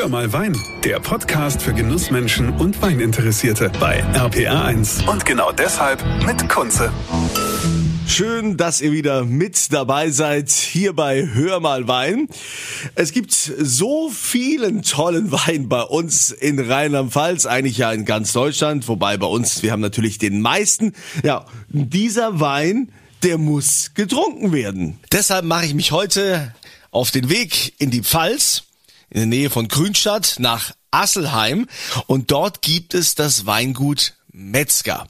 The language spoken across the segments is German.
Hör mal Wein, der Podcast für Genussmenschen und Weininteressierte bei RPR1. Und genau deshalb mit Kunze. Schön, dass ihr wieder mit dabei seid hier bei Hör mal Wein. Es gibt so vielen tollen Wein bei uns in Rheinland-Pfalz, eigentlich ja in ganz Deutschland, wobei bei uns, wir haben natürlich den meisten. Ja, dieser Wein, der muss getrunken werden. Deshalb mache ich mich heute auf den Weg in die Pfalz, in der Nähe von Grünstadt nach Asselheim und dort gibt es das Weingut Metzger.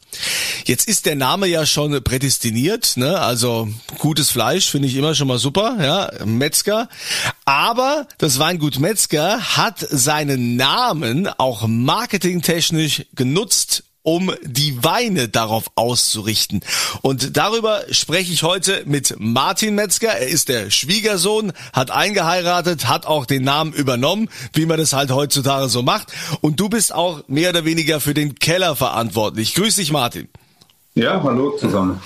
Jetzt ist der Name ja schon prädestiniert, ne? Also gutes Fleisch finde ich immer schon mal super, ja, Metzger. Aber das Weingut Metzger hat seinen Namen auch marketingtechnisch genutzt, um die Weine darauf auszurichten. Und darüber spreche ich heute mit Martin Metzger. Er ist der Schwiegersohn, hat eingeheiratet, hat auch den Namen übernommen, wie man das halt heutzutage so macht. Und du bist auch mehr oder weniger für den Keller verantwortlich. Grüß dich, Martin. Ja, hallo zusammen.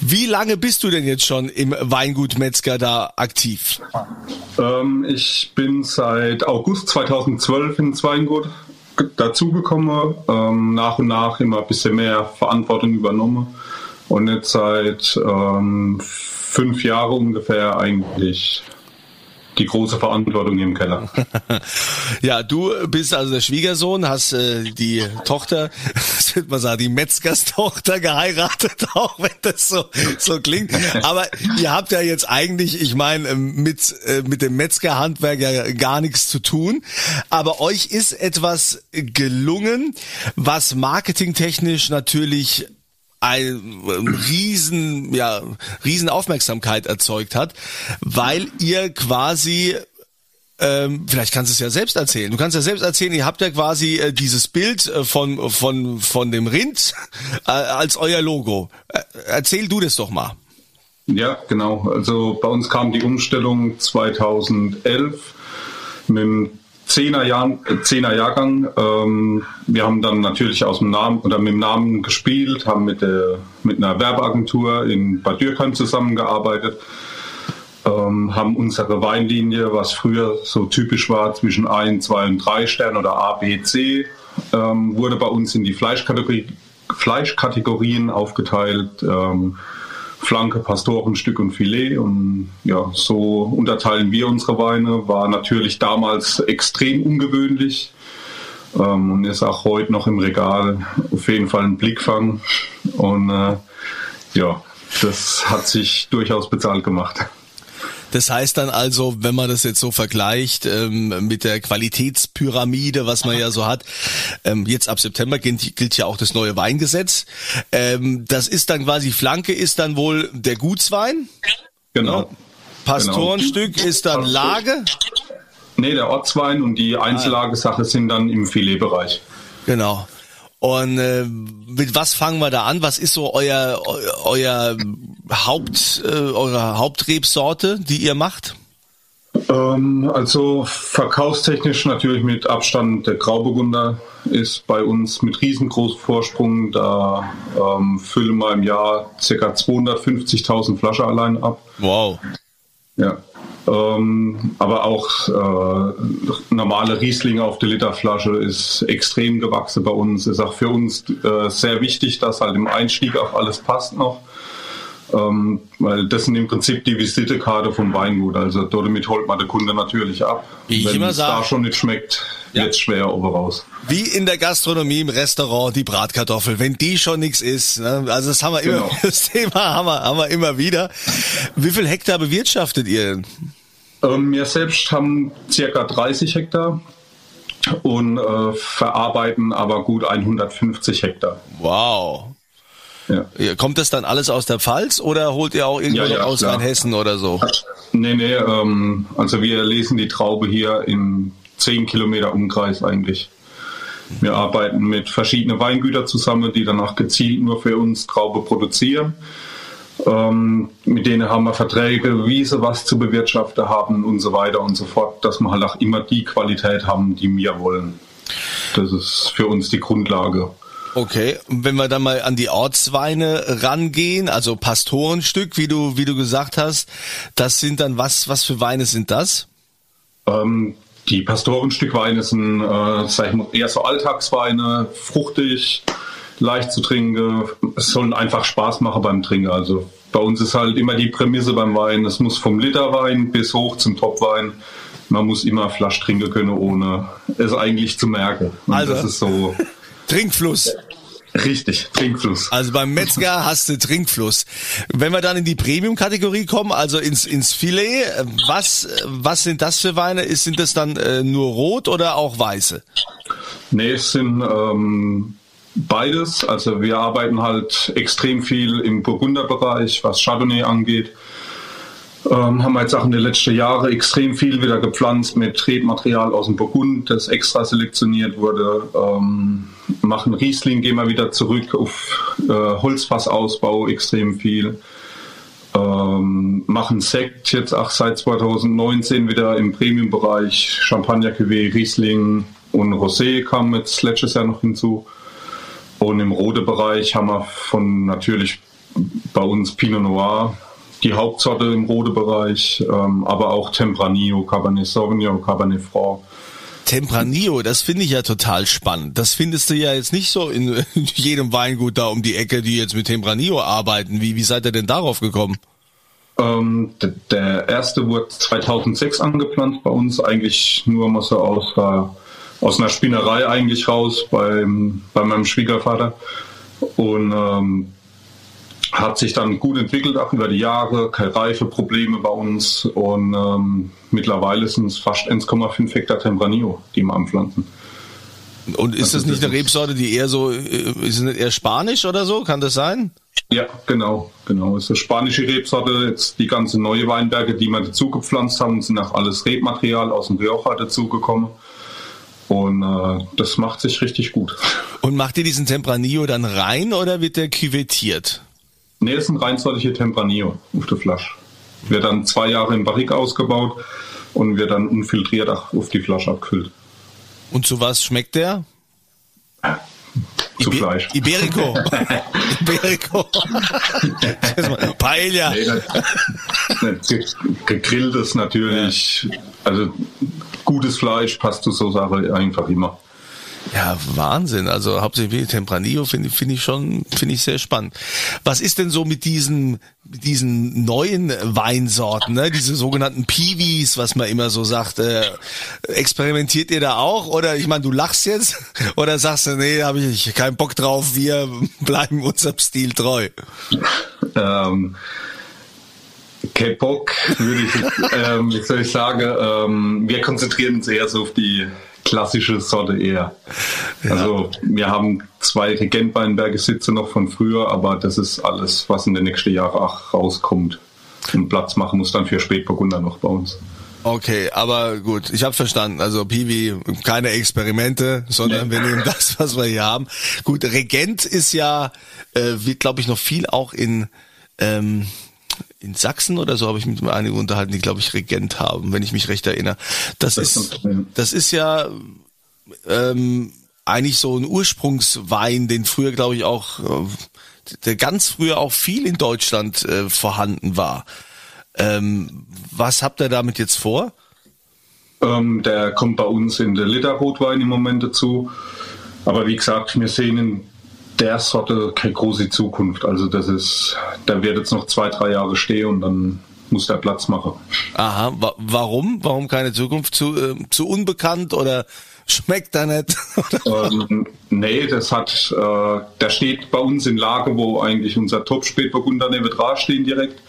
Wie lange bist du denn jetzt schon im Weingut Metzger da aktiv? Ähm, ich bin seit August 2012 ins Weingut dazugekommen, ähm, nach und nach immer ein bisschen mehr Verantwortung übernommen. Und jetzt seit ähm, fünf Jahren ungefähr eigentlich die große Verantwortung im Keller. ja, du bist also der Schwiegersohn, hast äh, die Tochter, was würde man sagen, die Metzgerstochter geheiratet, auch wenn das so so klingt. Aber ihr habt ja jetzt eigentlich, ich meine, ähm, mit äh, mit dem Metzgerhandwerk ja gar nichts zu tun. Aber euch ist etwas gelungen, was marketingtechnisch natürlich ein riesen, ja, riesen Aufmerksamkeit erzeugt hat, weil ihr quasi ähm, vielleicht kannst du es ja selbst erzählen. Du kannst ja selbst erzählen, ihr habt ja quasi äh, dieses Bild äh, von, von, von dem Rind äh, als euer Logo. Äh, erzähl du das doch mal. Ja, genau. Also bei uns kam die Umstellung 2011 mit dem Zehner, Jahr, Zehner Jahrgang. Ähm, wir haben dann natürlich aus dem Namen oder mit dem Namen gespielt, haben mit, der, mit einer Werbeagentur in Bad Dürkheim zusammengearbeitet, ähm, haben unsere Weinlinie, was früher so typisch war, zwischen 1, 2 und 3 Sternen oder A, B, C, ähm, wurde bei uns in die Fleischkategorie, Fleischkategorien aufgeteilt. Ähm, Flanke, Pastorenstück und Filet. Und ja, so unterteilen wir unsere Weine. War natürlich damals extrem ungewöhnlich ähm, und ist auch heute noch im Regal auf jeden Fall ein Blickfang. Und äh, ja, das hat sich durchaus bezahlt gemacht. Das heißt dann also, wenn man das jetzt so vergleicht ähm, mit der Qualitätspyramide, was man ja so hat, ähm, jetzt ab September gilt, gilt ja auch das neue Weingesetz. Ähm, das ist dann quasi Flanke ist dann wohl der Gutswein. Genau. Pastorenstück genau. ist dann Lage. Nee, der Ortswein und die Einzellagesache sind dann im Filetbereich. Genau. Und äh, mit was fangen wir da an? Was ist so euer euer Haupt äh, eure Hauptrebsorte, die ihr macht? Ähm, also verkaufstechnisch natürlich mit Abstand der Grauburgunder ist bei uns mit riesengroßem Vorsprung. Da ähm, füllen wir im Jahr ca. 250.000 Flaschen allein ab. Wow. Ja. Ähm, aber auch äh, normale Riesling auf der Literflasche ist extrem gewachsen bei uns. Ist auch für uns äh, sehr wichtig, dass halt im Einstieg auch alles passt noch. Ähm, weil das sind im Prinzip die Visitekarte vom Weingut. Also damit holt man der Kunde natürlich ab. Wie ich Wenn immer sage. da schon nicht schmeckt, ja. wird schwer oben raus. Wie in der Gastronomie im Restaurant die Bratkartoffel. Wenn die schon nichts ist. Ne? Also das haben wir immer, genau. das Thema haben wir, haben wir immer wieder. Wie viel Hektar bewirtschaftet ihr Ähm, wir selbst haben circa 30 Hektar und äh, verarbeiten aber gut 150 Hektar. Wow. Ja. Kommt das dann alles aus der Pfalz oder holt ihr auch irgendwo ja, ja, aus Rheinhessen oder so? Nee, nee, ähm, also wir lesen die Traube hier in 10 Kilometer Umkreis eigentlich. Wir arbeiten mit verschiedenen Weingütern zusammen, die danach gezielt nur für uns Traube produzieren. Ähm, mit denen haben wir Verträge bewiesen, was zu bewirtschaften haben und so weiter und so fort, dass wir halt auch immer die Qualität haben, die wir wollen. Das ist für uns die Grundlage. Okay, und wenn wir dann mal an die Ortsweine rangehen, also Pastorenstück, wie du wie du gesagt hast, das sind dann was was für Weine sind das? Ähm, die Pastorenstückweine sind äh, sag ich mal, eher so Alltagsweine, fruchtig, leicht zu trinken. Es sollen einfach Spaß machen beim Trinken. Also bei uns ist halt immer die Prämisse beim Wein, es muss vom Literwein bis hoch zum Topwein. Man muss immer Flasch trinken können, ohne es eigentlich zu merken. Und Also- das ist so Trinkfluss. Richtig, Trinkfluss. Also beim Metzger hast du Trinkfluss. Wenn wir dann in die Premium-Kategorie kommen, also ins, ins Filet, was, was sind das für Weine? Ist, sind das dann äh, nur rot oder auch weiße? Nee, es sind ähm, beides. Also wir arbeiten halt extrem viel im Burgunderbereich, was Chardonnay angeht. Ähm, haben wir jetzt auch in den letzten Jahren extrem viel wieder gepflanzt mit Rebmaterial aus dem Burgund, das extra selektioniert wurde. Ähm, machen Riesling, gehen wir wieder zurück auf äh, Holzfassausbau extrem viel. Ähm, machen Sekt jetzt auch seit 2019 wieder im Premium-Bereich. Champagner Cuvée, Riesling und Rosé kam jetzt letztes Jahr noch hinzu. Und im Rode-Bereich haben wir von natürlich bei uns Pinot Noir, die Hauptsorte im Rode-Bereich, ähm, aber auch Tempranillo, Cabernet Sauvignon, Cabernet Franc. Tempranillo, das finde ich ja total spannend. Das findest du ja jetzt nicht so in jedem Weingut da um die Ecke, die jetzt mit Tempranillo arbeiten. Wie, wie seid ihr denn darauf gekommen? Ähm, der erste wurde 2006 angeplant bei uns, eigentlich nur mal so aus, der, aus einer Spinnerei eigentlich raus beim, bei meinem Schwiegervater. Und ähm, hat sich dann gut entwickelt, auch über die Jahre, keine Reifeprobleme bei uns und ähm, mittlerweile sind es fast 1,5 Hektar Tempranillo, die wir anpflanzen. Und ist Also das nicht das eine Rebsorte, die eher so, äh, ist es nicht eher spanisch oder so? Kann das sein? Ja, genau, genau. Es ist eine spanische Rebsorte. Jetzt die ganzen neue Weinberge, die wir dazu gepflanzt haben, sind auch alles Rebmaterial aus dem Rioja dazugekommen. Und äh, das macht sich richtig gut. Und macht ihr diesen Tempranillo dann rein oder wird der küvettiert? Nee, ist ein reinsortige Tempranillo auf der Flasche. Wird dann zwei Jahre im Barrique ausgebaut und wird dann unfiltriert auf die Flasche abgefüllt. Und zu was schmeckt der? Zu Ibe- Fleisch. Iberico. Iberico. Paella. Nee, nicht ge- gegrillt ist natürlich, also gutes Fleisch passt zu so Sache einfach immer. Ja, Wahnsinn. Also hauptsächlich Tempranillo finde finde ich schon, finde ich sehr spannend. Was ist denn so mit diesen, mit diesen neuen Weinsorten, ne? diese sogenannten Piwis, was man immer so sagt? Äh, experimentiert ihr da auch? Oder ich meine, du lachst jetzt oder sagst du, nee, habe ich keinen Bock drauf, wir bleiben unserem Stil treu. Ähm, kein Bock, würde ich, ähm, wie soll ich sagen, ähm, wir konzentrieren uns eher so auf die klassische Sorte eher. Also wir haben zwei Regentweinberge Sitze noch von früher, aber das ist alles, was in den nächsten Jahren auch rauskommt. Und Platz machen muss dann für Spätburgunder noch bei uns. Okay, aber gut, ich habe verstanden. Also Piwi, keine Experimente, sondern Nee. wir nehmen das, was wir hier haben. Gut, Regent ist ja, äh, wird glaube ich noch viel auch in ähm, in Sachsen oder so habe ich mich mit einigen unterhalten, die glaube ich Regent haben, wenn ich mich recht erinnere. Das, Das ist das ist ja ähm, eigentlich so ein Ursprungswein, den früher glaube ich auch äh, der ganz früher auch viel in Deutschland äh, vorhanden war. Ähm, was habt ihr damit jetzt vor? Ähm, der kommt bei uns in der Literrotwein im Moment dazu. Aber wie gesagt, wir sehen in der Sorte keine große Zukunft. Also das ist, der wird jetzt noch zwei, drei Jahre stehen und dann muss der Platz machen. Aha, wa warum? Warum keine Zukunft? Zu, äh, zu unbekannt oder schmeckt er nicht? ähm, nee, das hat, äh, der steht bei uns in Lage, wo eigentlich unser Top-Spätburgunder neben dran stehen direkt.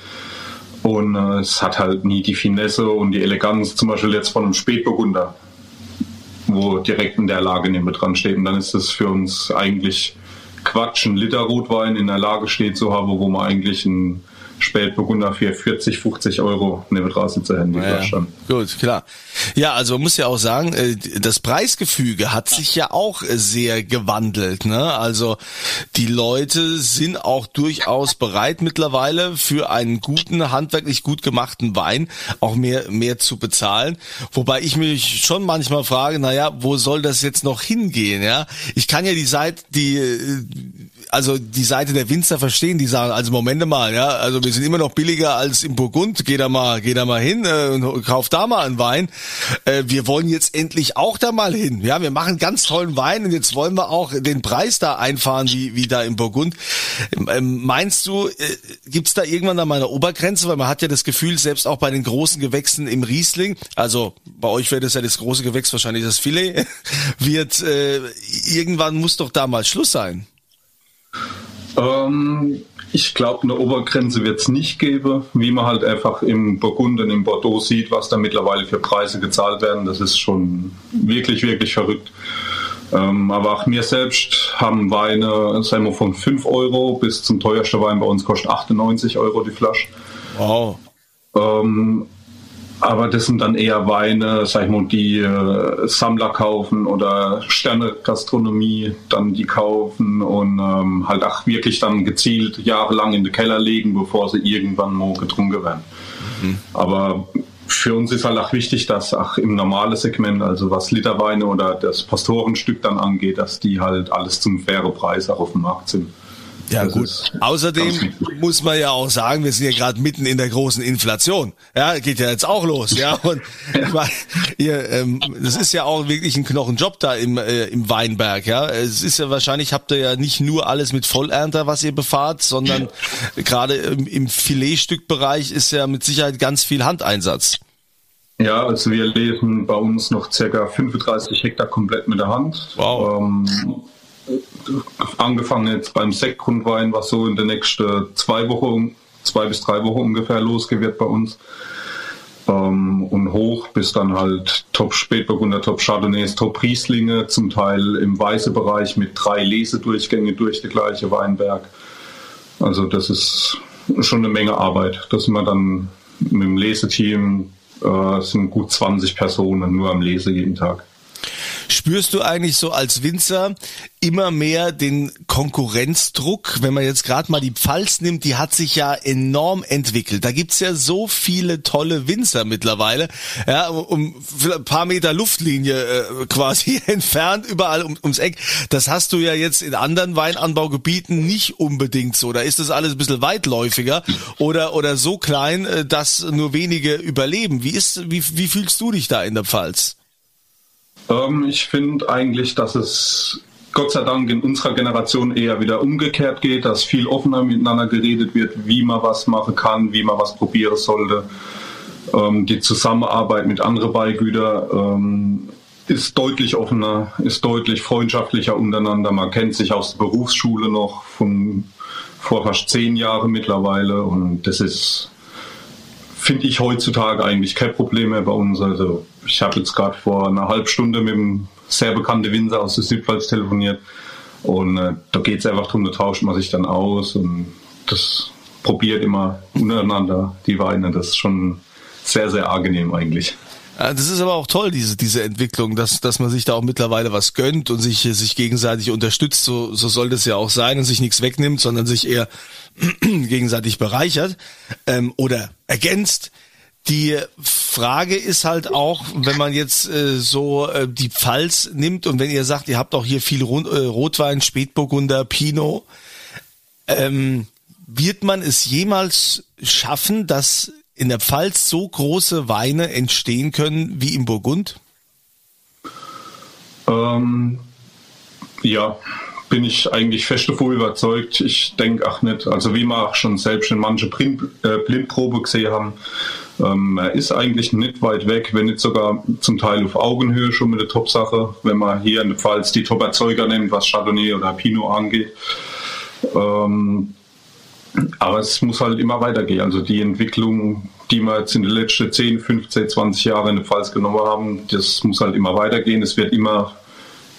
Und äh, es hat halt nie die Finesse und die Eleganz, zum Beispiel jetzt von einem Spätburgunder, wo direkt in der Lage neben dran steht. Und dann ist es für uns eigentlich Quatsch, ein Liter Rotwein in der Lage steht zu haben, wo man eigentlich ein Spätburgunder für 40, 50 Euro neben sitzen hätte. die Ja, dann. gut, klar. Ja, also man muss ja auch sagen, äh, das Preisgefüge hat sich ja auch äh, sehr gewandelt. Ne? Also die Leute sind auch durchaus bereit mittlerweile für einen guten, handwerklich gut gemachten Wein auch mehr, mehr zu bezahlen. Wobei ich mich schon manchmal frage, naja, wo soll das jetzt noch hingehen? Ja, Ich kann ja die Seite, die äh, also die Seite der Winzer verstehen, die sagen, also Momente mal, ja, also wir sind immer noch billiger als im Burgund, geh da mal, geh da mal hin äh, und kauf da mal einen Wein. Äh, wir wollen jetzt endlich auch da mal hin. Ja, wir machen ganz tollen Wein und jetzt wollen wir auch den Preis da einfahren, wie, wie da im Burgund. Ähm, meinst du, äh, gibt's da irgendwann da mal eine Obergrenze? Weil man hat ja das Gefühl, selbst auch bei den großen Gewächsen im Riesling, also bei euch wäre das ja das große Gewächs wahrscheinlich das Filet, wird äh, irgendwann muss doch da mal Schluss sein. Ähm, ich glaube, eine Obergrenze wird es nicht geben, wie man halt einfach im Burgund und im Bordeaux sieht, was da mittlerweile für Preise gezahlt werden. Das ist schon wirklich, wirklich verrückt. Ähm, aber auch wir selbst haben Weine, sagen wir, von 5 Euro bis zum teuersten Wein bei uns kostet 98 Euro die Flasche. Wow. Ähm, aber das sind dann eher Weine, sag ich mal, die äh, Sammler kaufen oder Sterne-Gastronomie dann die kaufen und ähm, halt auch wirklich dann gezielt jahrelang in den Keller legen, bevor sie irgendwann mal getrunken werden. Mhm. Aber für uns ist halt auch wichtig, dass auch im normalen Segment, also was Literweine oder das Pastorenstück dann angeht, dass die halt alles zum fairen Preis auch auf dem Markt sind. Ja das gut. Außerdem muss man ja auch sagen, wir sind ja gerade mitten in der großen Inflation. Ja, geht ja jetzt auch los. Ja, und ich meine, ihr, ähm, das ist ja auch wirklich ein Knochenjob da im äh, im Weinberg. Ja, es ist ja wahrscheinlich habt ihr ja nicht nur alles mit Vollernter, was ihr befahrt, sondern gerade im, im Filetstückbereich ist ja mit Sicherheit ganz viel Handeinsatz. Ja, also wir leben bei uns noch circa 35 Hektar komplett mit der Hand. Wow. Ähm, angefangen jetzt beim Sektgrundwein, was so in den nächsten zwei Wochen, zwei bis drei Wochen ungefähr losgeht bei uns. Ähm, und hoch bis dann halt Top Spätburgunder, Top Chardonnays, Top Rieslinge, zum Teil im weißen Bereich mit drei Lesedurchgänge durch die gleiche Weinberg. Also das ist schon eine Menge Arbeit. Das sind wir dann mit dem Leseteam, äh, sind gut 20 Personen nur am Lese jeden Tag. Spürst du eigentlich so als Winzer immer mehr den Konkurrenzdruck, wenn man jetzt gerade mal die Pfalz nimmt, die hat sich ja enorm entwickelt. Da gibt's ja so viele tolle Winzer mittlerweile, ja, um ein paar Meter Luftlinie äh, quasi entfernt, überall um, ums Eck. Das hast du ja jetzt in anderen Weinanbaugebieten nicht unbedingt so. Da ist das alles ein bisschen weitläufiger oder, oder so klein, äh, dass nur wenige überleben. Wie ist, wie, wie fühlst du dich da in der Pfalz? Ähm, ich finde eigentlich, dass es Gott sei Dank in unserer Generation eher wieder umgekehrt geht, dass viel offener miteinander geredet wird, wie man was machen kann, wie man was probieren sollte. Ähm, die Zusammenarbeit mit anderen Beigütern ähm, ist deutlich offener, ist deutlich freundschaftlicher untereinander. Man kennt sich aus der Berufsschule noch von vor fast zehn Jahren mittlerweile und das ist, finde ich heutzutage eigentlich kein Problem mehr bei uns. Also ich habe jetzt gerade vor einer halben Stunde mit einem sehr bekannten Winzer aus der Südpfalz telefoniert. Und äh, da geht es einfach darum, da tauscht man sich dann aus und das probiert immer untereinander die Weine. Das ist schon sehr, sehr angenehm eigentlich. Das ist aber auch toll, diese, diese Entwicklung, dass, dass man sich da auch mittlerweile was gönnt und sich, sich gegenseitig unterstützt. So, so soll das ja auch sein und sich nichts wegnimmt, sondern sich eher gegenseitig bereichert ähm, oder ergänzt. Die Frage ist halt auch, wenn man jetzt äh, so äh, die Pfalz nimmt und wenn ihr sagt, ihr habt auch hier viel Rot, äh, Rotwein, Spätburgunder, Pinot, ähm, wird man es jemals schaffen, dass in der Pfalz so große Weine entstehen können wie im Burgund? Ähm, ja, bin ich eigentlich fest davon überzeugt. Ich denke auch nicht. Also wie wir auch schon selbst in manche Blind, äh, Blindprobe gesehen haben, ähm, er ist eigentlich nicht weit weg, wenn nicht sogar zum Teil auf Augenhöhe schon mit der Top-Sache, wenn man hier in der Pfalz die Top-Erzeuger nimmt, was Chardonnay oder Pinot angeht. Ähm, aber es muss halt immer weitergehen. Also die Entwicklung, die wir jetzt in den letzten 10, 15, 20 Jahren in der Pfalz genommen haben, das muss halt immer weitergehen. Es wird immer,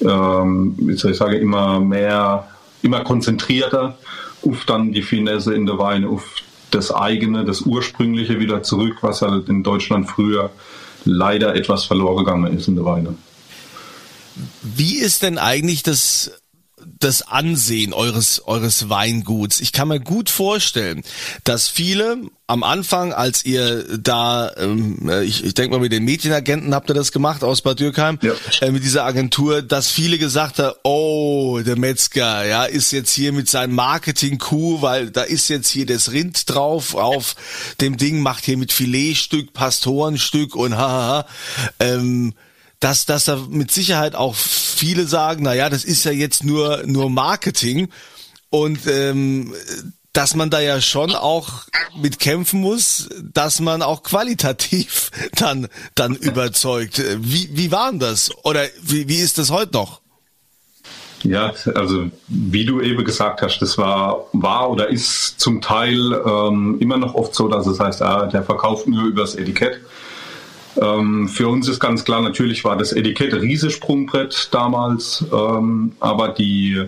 ähm, ich sagen, immer mehr, immer konzentrierter auf dann die Finesse in der Weine, auf das eigene, das ursprüngliche wieder zurück, was halt in Deutschland früher leider etwas verloren gegangen ist in der Weine. Wie ist denn eigentlich das das Ansehen eures, eures Weinguts. Ich kann mir gut vorstellen, dass viele am Anfang, als ihr da, ähm, ich, ich denke mal mit den Medienagenten habt ihr das gemacht aus Bad Dürkheim, ja. äh, mit dieser Agentur, dass viele gesagt haben, oh, der Metzger, ja, ist jetzt hier mit seinem Marketing-Coup, weil da ist jetzt hier das Rind drauf auf dem Ding, macht hier mit Filetstück, Pastorenstück und hahaha. Ähm, dass, dass da mit Sicherheit auch viele sagen, na ja, das ist ja jetzt nur, nur Marketing und ähm, dass man da ja schon auch mit kämpfen muss, dass man auch qualitativ dann, dann überzeugt. Wie, wie war denn das? Oder wie, wie ist das heute noch? Ja, also wie du eben gesagt hast, das war, war oder ist zum Teil ähm, immer noch oft so, dass es heißt, ah, der verkauft nur übers Etikett. Ähm, für uns ist ganz klar, natürlich war das Etikett Riesesprungbrett damals, ähm, aber die,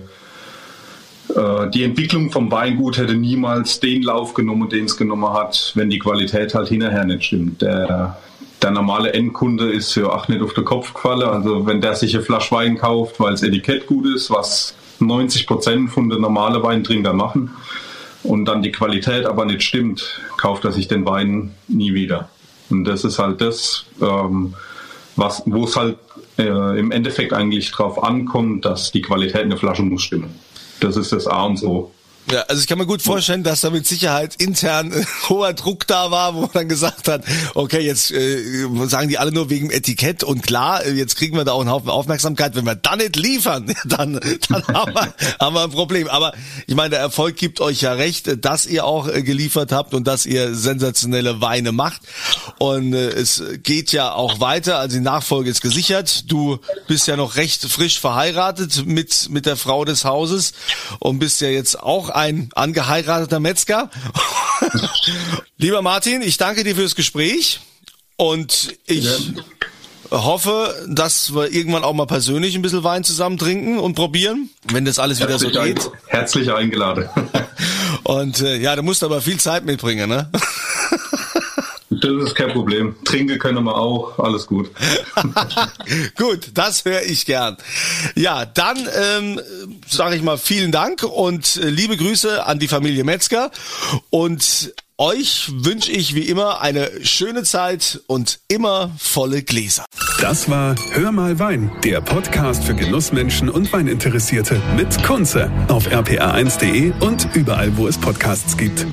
äh, die Entwicklung vom Weingut hätte niemals den Lauf genommen, den es genommen hat, wenn die Qualität halt hinterher nicht stimmt. Der, der normale Endkunde ist für acht nicht auf den Kopf gefallen. Also wenn der sich eine Flasche Wein kauft, weil das Etikett gut ist, was 90 Prozent von den normalen Weintrinker machen, und dann die Qualität aber nicht stimmt, kauft er sich den Wein nie wieder. Und das ist halt das, ähm, was, wo es halt äh, im Endeffekt eigentlich drauf ankommt, dass die Qualität in der Flasche muss stimmen. Das ist das A und O. Ja, also ich kann mir gut vorstellen, dass da mit Sicherheit intern äh, hoher Druck da war, wo man dann gesagt hat, okay, jetzt äh, sagen die alle nur wegen Etikett und klar, äh, jetzt kriegen wir da auch einen Haufen Aufmerksamkeit. Wenn wir dann nicht liefern, dann, dann haben, wir, haben wir ein Problem. Aber ich meine, der Erfolg gibt euch ja recht, dass ihr auch äh, geliefert habt und dass ihr sensationelle Weine macht. Und äh, es geht ja auch weiter, also die Nachfolge ist gesichert. Du bist ja noch recht frisch verheiratet mit, mit der Frau des Hauses und bist ja jetzt auch ein angeheirateter Metzger. Lieber Martin, ich danke dir fürs Gespräch und ich ja. hoffe, dass wir irgendwann auch mal persönlich ein bisschen Wein zusammen trinken und probieren, wenn das alles herzlich wieder so geht. Ein, herzlich eingeladen. Und äh, ja, du musst aber viel Zeit mitbringen, ne? Das ist kein Problem. Trinken können wir auch. Alles gut. gut, das höre ich gern. Ja, dann ähm, sage ich mal vielen Dank und äh, liebe Grüße an die Familie Metzger. Und euch wünsche ich wie immer eine schöne Zeit und immer volle Gläser. Das war Hör mal Wein, der Podcast für Genussmenschen und Weininteressierte mit Kunze auf rpa1.de und überall, wo es Podcasts gibt.